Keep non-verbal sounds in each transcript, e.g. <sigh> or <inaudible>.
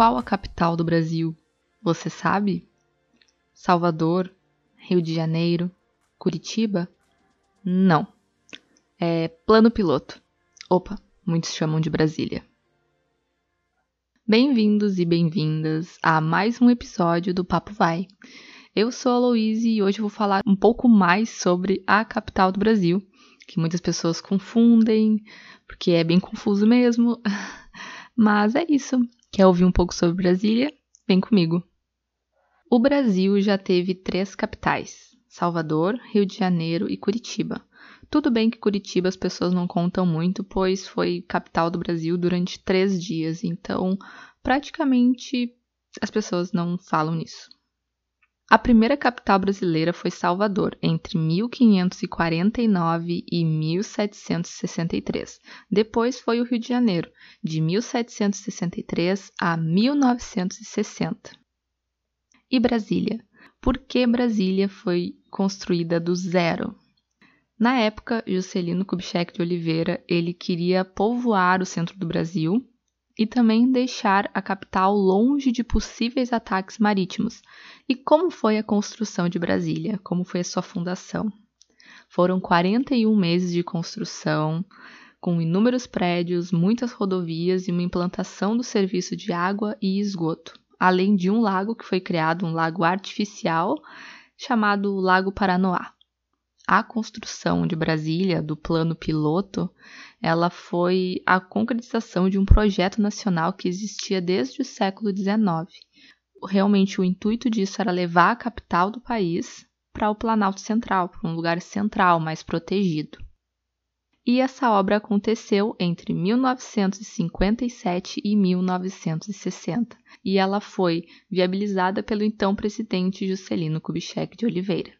Qual a capital do Brasil? Você sabe? Salvador, Rio de Janeiro, Curitiba? Não. É plano piloto. Opa, muitos chamam de Brasília. Bem-vindos e bem-vindas a mais um episódio do Papo Vai. Eu sou a Louise e hoje vou falar um pouco mais sobre a capital do Brasil, que muitas pessoas confundem, porque é bem confuso mesmo. <laughs> Mas é isso. Quer ouvir um pouco sobre Brasília? Vem comigo. O Brasil já teve três capitais: Salvador, Rio de Janeiro e Curitiba. Tudo bem que Curitiba as pessoas não contam muito, pois foi capital do Brasil durante três dias, então praticamente as pessoas não falam nisso. A primeira capital brasileira foi Salvador, entre 1549 e 1763. Depois foi o Rio de Janeiro, de 1763 a 1960. E Brasília? Por que Brasília foi construída do zero? Na época, Juscelino Kubitschek de Oliveira, ele queria povoar o centro do Brasil e também deixar a capital longe de possíveis ataques marítimos. E como foi a construção de Brasília? Como foi a sua fundação? Foram 41 meses de construção, com inúmeros prédios, muitas rodovias e uma implantação do serviço de água e esgoto, além de um lago que foi criado, um lago artificial chamado Lago Paranoá a construção de Brasília, do plano piloto, ela foi a concretização de um projeto nacional que existia desde o século XIX. Realmente o intuito disso era levar a capital do país para o Planalto Central, para um lugar central, mais protegido. E essa obra aconteceu entre 1957 e 1960, e ela foi viabilizada pelo então presidente Juscelino Kubitschek de Oliveira.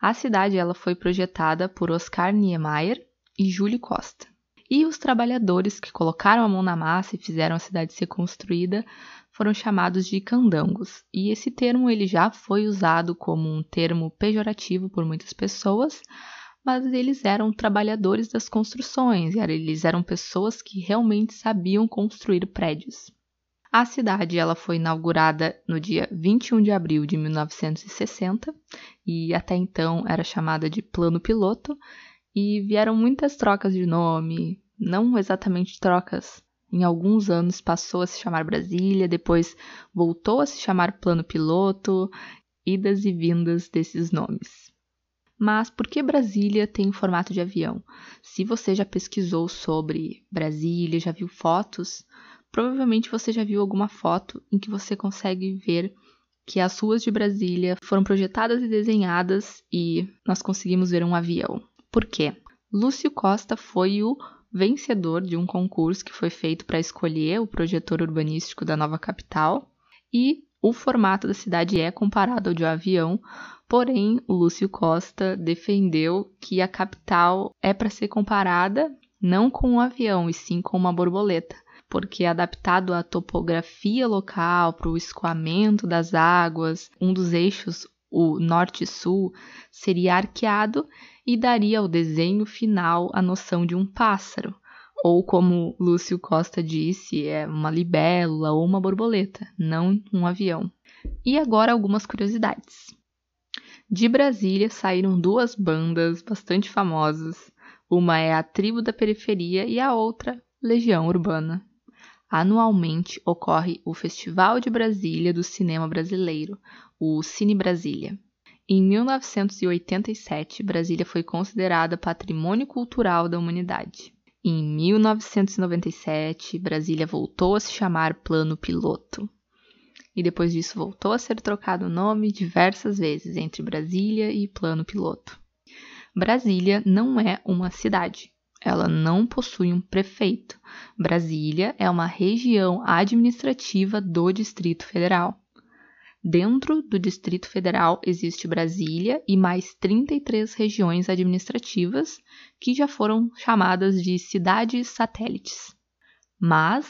A cidade ela foi projetada por Oscar Niemeyer e Júlio Costa. E os trabalhadores que colocaram a mão na massa e fizeram a cidade ser construída foram chamados de candangos. E esse termo ele já foi usado como um termo pejorativo por muitas pessoas, mas eles eram trabalhadores das construções, eles eram pessoas que realmente sabiam construir prédios. A cidade ela foi inaugurada no dia 21 de abril de 1960 e até então era chamada de Plano Piloto e vieram muitas trocas de nome, não exatamente trocas. Em alguns anos passou a se chamar Brasília, depois voltou a se chamar Plano Piloto, idas e vindas desses nomes. Mas por que Brasília tem formato de avião? Se você já pesquisou sobre Brasília, já viu fotos, Provavelmente você já viu alguma foto em que você consegue ver que as ruas de Brasília foram projetadas e desenhadas e nós conseguimos ver um avião. Por quê? Lúcio Costa foi o vencedor de um concurso que foi feito para escolher o projetor urbanístico da nova capital e o formato da cidade é comparado ao de um avião, porém o Lúcio Costa defendeu que a capital é para ser comparada não com um avião e sim com uma borboleta, porque adaptado à topografia local, para o escoamento das águas, um dos eixos, o norte-sul, seria arqueado e daria ao desenho final a noção de um pássaro, ou como Lúcio Costa disse, é uma libélula ou uma borboleta, não um avião. E agora algumas curiosidades. De Brasília saíram duas bandas bastante famosas. Uma é a Tribo da Periferia e a outra, Legião Urbana. Anualmente ocorre o Festival de Brasília do Cinema Brasileiro, o Cine Brasília. Em 1987, Brasília foi considerada Patrimônio Cultural da Humanidade. Em 1997, Brasília voltou a se chamar Plano Piloto. E depois disso voltou a ser trocado o nome diversas vezes entre Brasília e Plano Piloto. Brasília não é uma cidade, ela não possui um prefeito. Brasília é uma região administrativa do Distrito Federal. Dentro do Distrito Federal existe Brasília e mais 33 regiões administrativas que já foram chamadas de cidades satélites. Mas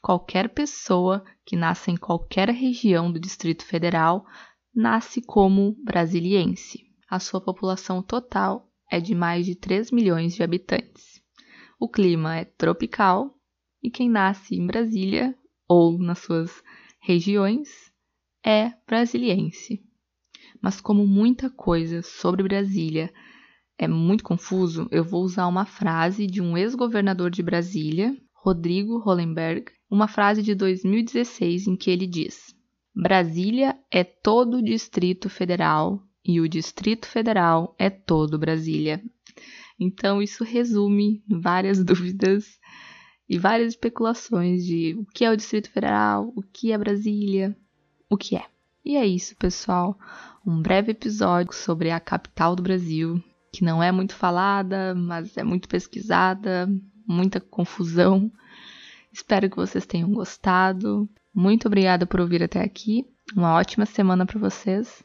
qualquer pessoa que nasce em qualquer região do Distrito Federal nasce como brasiliense. A sua população total é de mais de 3 milhões de habitantes. O clima é tropical e quem nasce em Brasília ou nas suas regiões, é brasiliense. Mas como muita coisa sobre Brasília é muito confuso, eu vou usar uma frase de um ex-governador de Brasília, Rodrigo Hollenberg, uma frase de 2016 em que ele diz: Brasília é todo o Distrito Federal e o Distrito Federal é todo Brasília. Então, isso resume várias <laughs> dúvidas e várias especulações de o que é o Distrito Federal, o que é Brasília, o que é. E é isso, pessoal. Um breve episódio sobre a capital do Brasil, que não é muito falada, mas é muito pesquisada, muita confusão. Espero que vocês tenham gostado. Muito obrigada por ouvir até aqui. Uma ótima semana para vocês